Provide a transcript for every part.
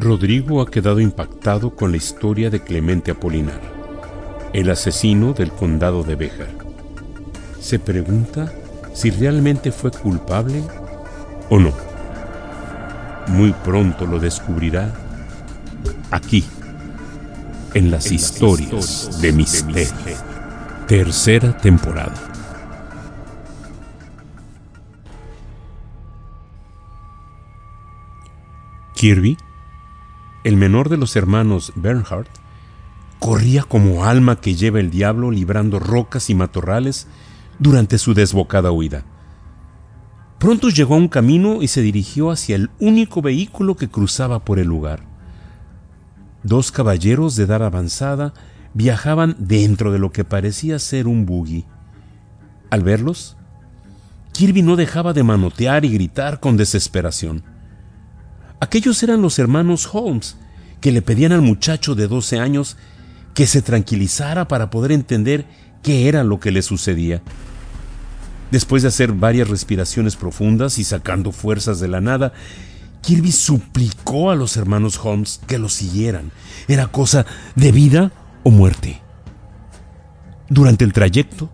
Rodrigo ha quedado impactado con la historia de Clemente Apolinar, el asesino del condado de Béjar. Se pregunta si realmente fue culpable o no. Muy pronto lo descubrirá aquí, en las, historias, de misterio. Tercera temporada. Kirby el menor de los hermanos Bernhard, corría como alma que lleva el diablo librando rocas y matorrales durante su desbocada huida. Pronto llegó a un camino y se dirigió hacia el único vehículo que cruzaba por el lugar. Dos caballeros de edad avanzada viajaban dentro de lo que parecía ser un buggy. Al verlos, Kirby no dejaba de manotear y gritar con desesperación. Aquellos eran los hermanos Holmes, que le pedían al muchacho de 12 años que se tranquilizara para poder entender qué era lo que le sucedía. Después de hacer varias respiraciones profundas y sacando fuerzas de la nada, Kirby suplicó a los hermanos Holmes que lo siguieran. Era cosa de vida o muerte. Durante el trayecto,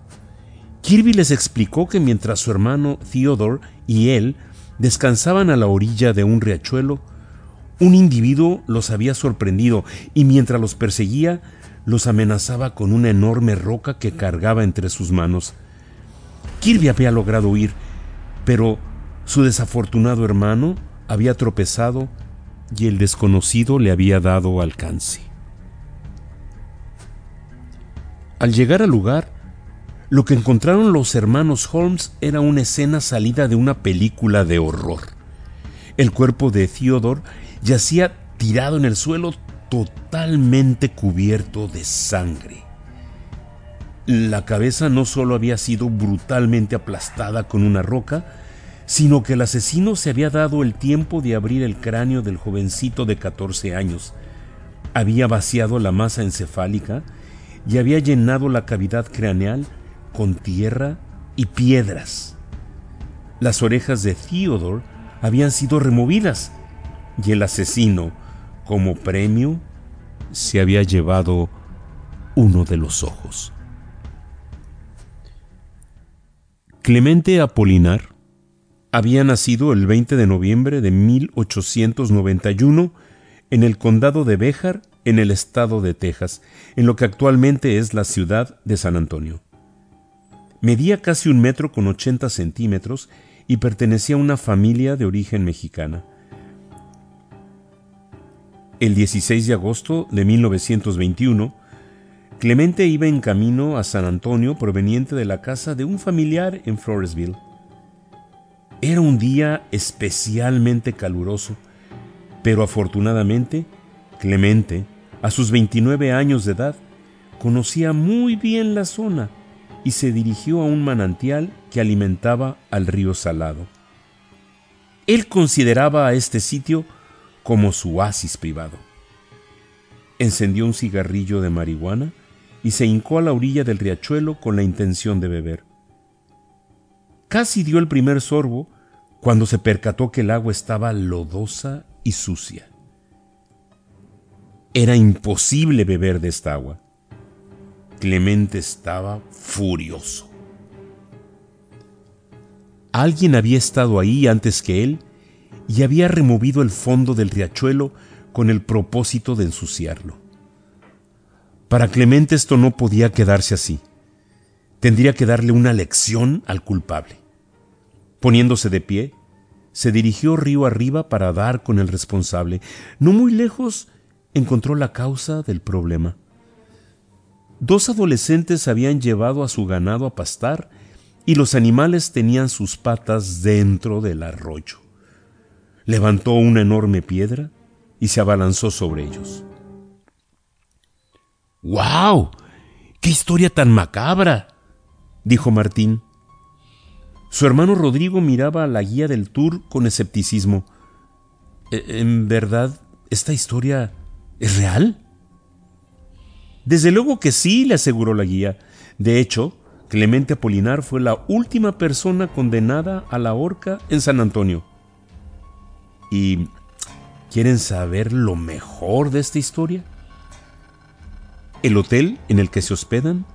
Kirby les explicó que mientras su hermano Theodore y él descansaban a la orilla de un riachuelo, un individuo los había sorprendido y mientras los perseguía, los amenazaba con una enorme roca que cargaba entre sus manos. Kirby había logrado huir, pero su desafortunado hermano había tropezado y el desconocido le había dado alcance. Al llegar al lugar, lo que encontraron los hermanos Holmes era una escena salida de una película de horror. El cuerpo de Theodore yacía tirado en el suelo totalmente cubierto de sangre. La cabeza no solo había sido brutalmente aplastada con una roca, sino que el asesino se había dado el tiempo de abrir el cráneo del jovencito de 14 años. Había vaciado la masa encefálica y había llenado la cavidad craneal con tierra y piedras. Las orejas de Theodore habían sido removidas y el asesino, como premio, se había llevado uno de los ojos. Clemente Apolinar había nacido el 20 de noviembre de 1891 en el condado de Béjar, en el estado de Texas, en lo que actualmente es la ciudad de San Antonio. Medía casi un metro con 80 centímetros y pertenecía a una familia de origen mexicana. El 16 de agosto de 1921, Clemente iba en camino a San Antonio proveniente de la casa de un familiar en Floresville. Era un día especialmente caluroso, pero afortunadamente, Clemente, a sus 29 años de edad, conocía muy bien la zona y se dirigió a un manantial que alimentaba al río Salado. Él consideraba a este sitio como su oasis privado. Encendió un cigarrillo de marihuana y se hincó a la orilla del riachuelo con la intención de beber. Casi dio el primer sorbo cuando se percató que el agua estaba lodosa y sucia. Era imposible beber de esta agua. Clemente estaba furioso. Alguien había estado ahí antes que él y había removido el fondo del riachuelo con el propósito de ensuciarlo. Para Clemente esto no podía quedarse así. Tendría que darle una lección al culpable. Poniéndose de pie, se dirigió río arriba para dar con el responsable. No muy lejos encontró la causa del problema. Dos adolescentes habían llevado a su ganado a pastar y los animales tenían sus patas dentro del arroyo. Levantó una enorme piedra y se abalanzó sobre ellos. ¡Guau! ¡Qué historia tan macabra! dijo Martín. Su hermano Rodrigo miraba a la guía del tour con escepticismo. ¿E-, ¿En verdad esta historia es real? Desde luego que sí, le aseguró la guía. De hecho, Clemente Apolinar fue la última persona condenada a la horca en San Antonio. ¿Y ¿Quieren saber lo mejor de esta historia? El hotel en el que se hospedan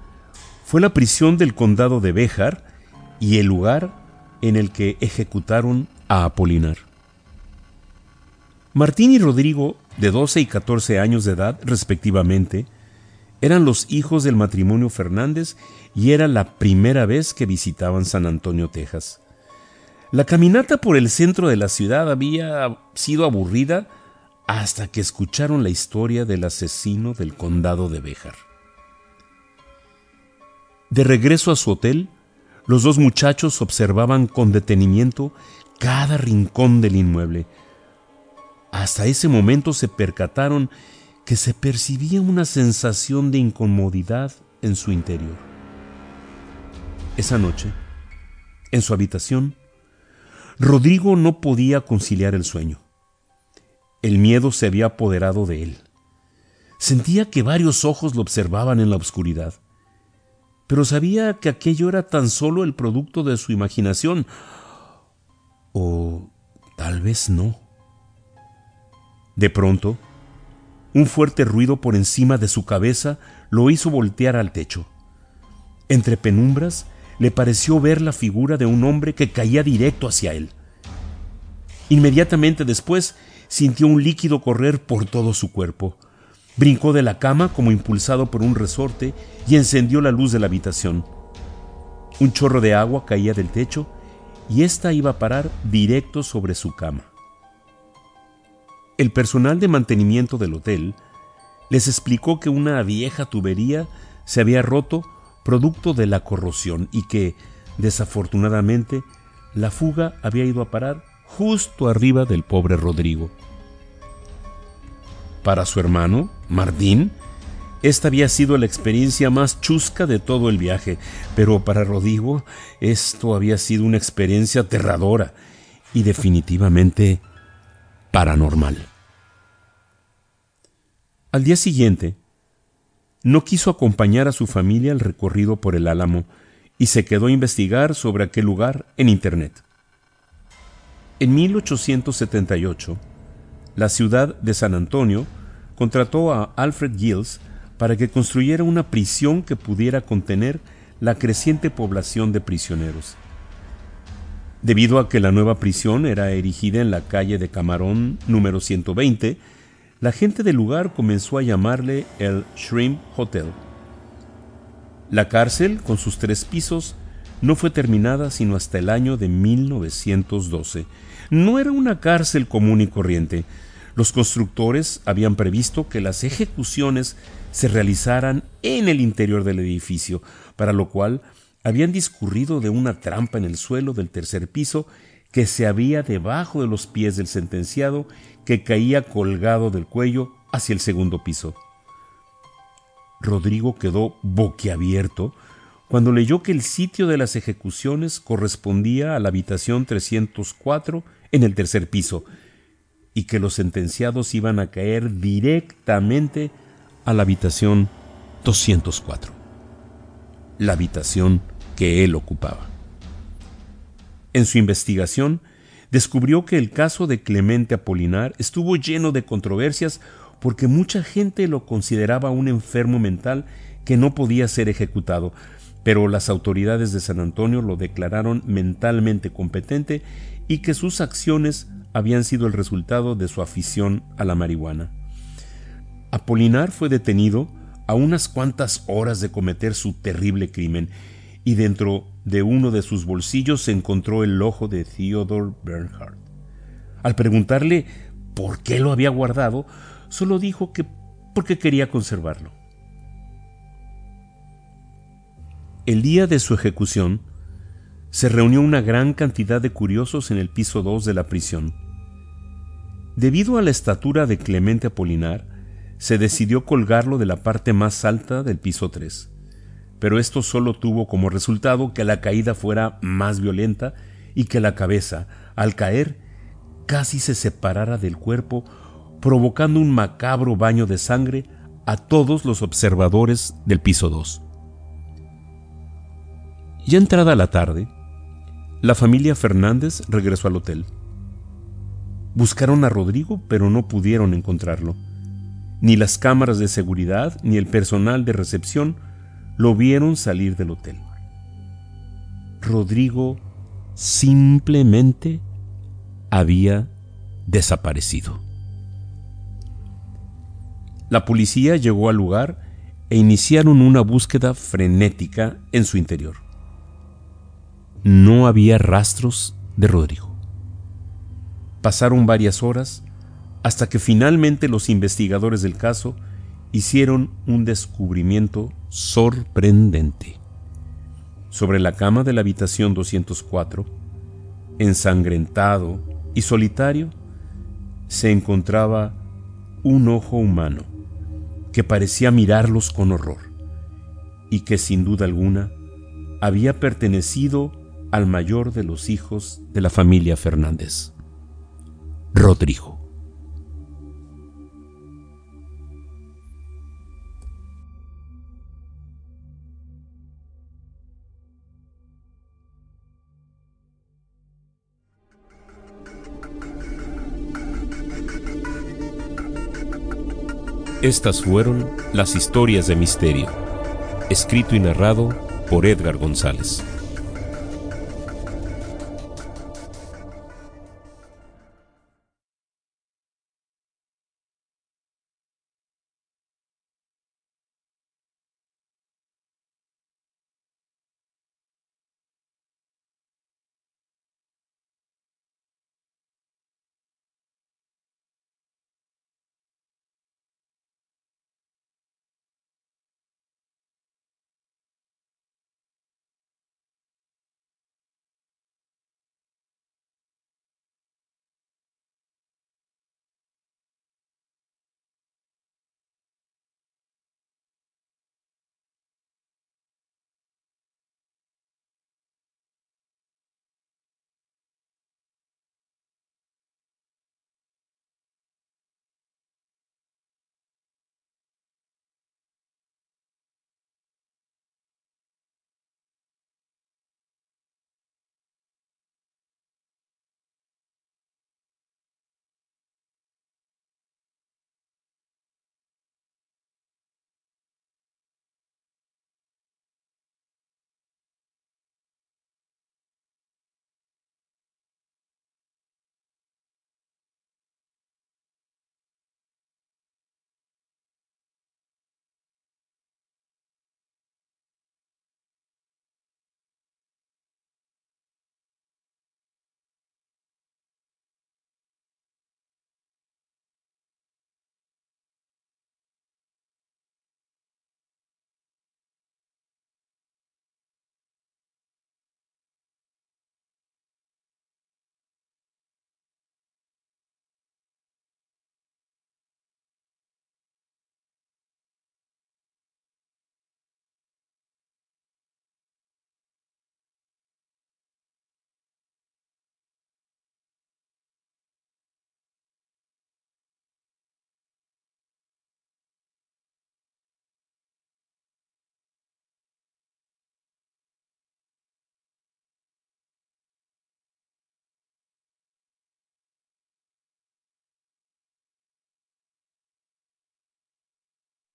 fue la prisión del condado de Béjar y el lugar en el que ejecutaron a Apolinar. Martín y Rodrigo, de 12 y 14 años de edad respectivamente, eran los hijos del matrimonio Fernández y era la primera vez que visitaban San Antonio, Texas. La caminata por el centro de la ciudad había sido aburrida hasta que escucharon la historia del asesino del condado de Béjar. De regreso a su hotel, los dos muchachos observaban con detenimiento cada rincón del inmueble. Hasta ese momento se percataron que se percibía una sensación de incomodidad en su interior. Esa noche, en su habitación, Rodrigo no podía conciliar el sueño. El miedo se había apoderado de él. Sentía que varios ojos lo observaban en la oscuridad, pero sabía que aquello era tan solo el producto de su imaginación, o tal vez no. De pronto, un fuerte ruido por encima de su cabeza lo hizo voltear al techo. Entre penumbras, le pareció ver la figura de un hombre que caía directo hacia él. Inmediatamente después sintió un líquido correr por todo su cuerpo. Brincó de la cama como impulsado por un resorte y encendió la luz de la habitación. Un chorro de agua caía del techo y ésta iba a parar directo sobre su cama. El personal de mantenimiento del hotel les explicó que una vieja tubería se había roto producto de la corrosión y que, desafortunadamente, la fuga había ido a parar justo arriba del pobre Rodrigo. Para su hermano, Martín, esta había sido la experiencia más chusca de todo el viaje, pero para Rodrigo esto había sido una experiencia aterradora y definitivamente paranormal. Al día siguiente, no quiso acompañar a su familia al recorrido por el Álamo y se quedó a investigar sobre aquel lugar en Internet. En 1878, la ciudad de San Antonio contrató a Alfred Gills para que construyera una prisión que pudiera contener la creciente población de prisioneros. Debido a que la nueva prisión era erigida en la calle de Camarón número 120, la gente del lugar comenzó a llamarle el Shrimp Hotel. La cárcel, con sus tres pisos, no fue terminada sino hasta el año de 1912. No era una cárcel común y corriente. Los constructores habían previsto que las ejecuciones se realizaran en el interior del edificio, para lo cual habían discurrido de una trampa en el suelo del tercer piso que se había debajo de los pies del sentenciado que caía colgado del cuello hacia el segundo piso. Rodrigo quedó boquiabierto cuando leyó que el sitio de las ejecuciones correspondía a la habitación 304 en el tercer piso y que los sentenciados iban a caer directamente a la habitación 204, la habitación que él ocupaba. En su investigación, descubrió que el caso de Clemente Apolinar estuvo lleno de controversias porque mucha gente lo consideraba un enfermo mental que no podía ser ejecutado, pero las autoridades de San Antonio lo declararon mentalmente competente y que sus acciones habían sido el resultado de su afición a la marihuana. Apolinar fue detenido a unas cuantas horas de cometer su terrible crimen y dentro de uno de sus bolsillos se encontró el ojo de Theodore Bernhardt. Al preguntarle por qué lo había guardado, solo dijo que porque quería conservarlo. El día de su ejecución, se reunió una gran cantidad de curiosos en el piso 2 de la prisión. Debido a la estatura de Clemente Apolinar, se decidió colgarlo de la parte más alta del piso 3 pero esto solo tuvo como resultado que la caída fuera más violenta y que la cabeza, al caer, casi se separara del cuerpo, provocando un macabro baño de sangre a todos los observadores del piso 2. Ya entrada la tarde, la familia Fernández regresó al hotel. Buscaron a Rodrigo, pero no pudieron encontrarlo. Ni las cámaras de seguridad ni el personal de recepción lo vieron salir del hotel. Rodrigo simplemente había desaparecido. La policía llegó al lugar e iniciaron una búsqueda frenética en su interior. No había rastros de Rodrigo. Pasaron varias horas hasta que finalmente los investigadores del caso hicieron un descubrimiento sorprendente. Sobre la cama de la habitación 204, ensangrentado y solitario, se encontraba un ojo humano que parecía mirarlos con horror y que sin duda alguna había pertenecido al mayor de los hijos de la familia Fernández, Rodrigo. Estas fueron las historias de misterio, escrito y narrado por Edgar González.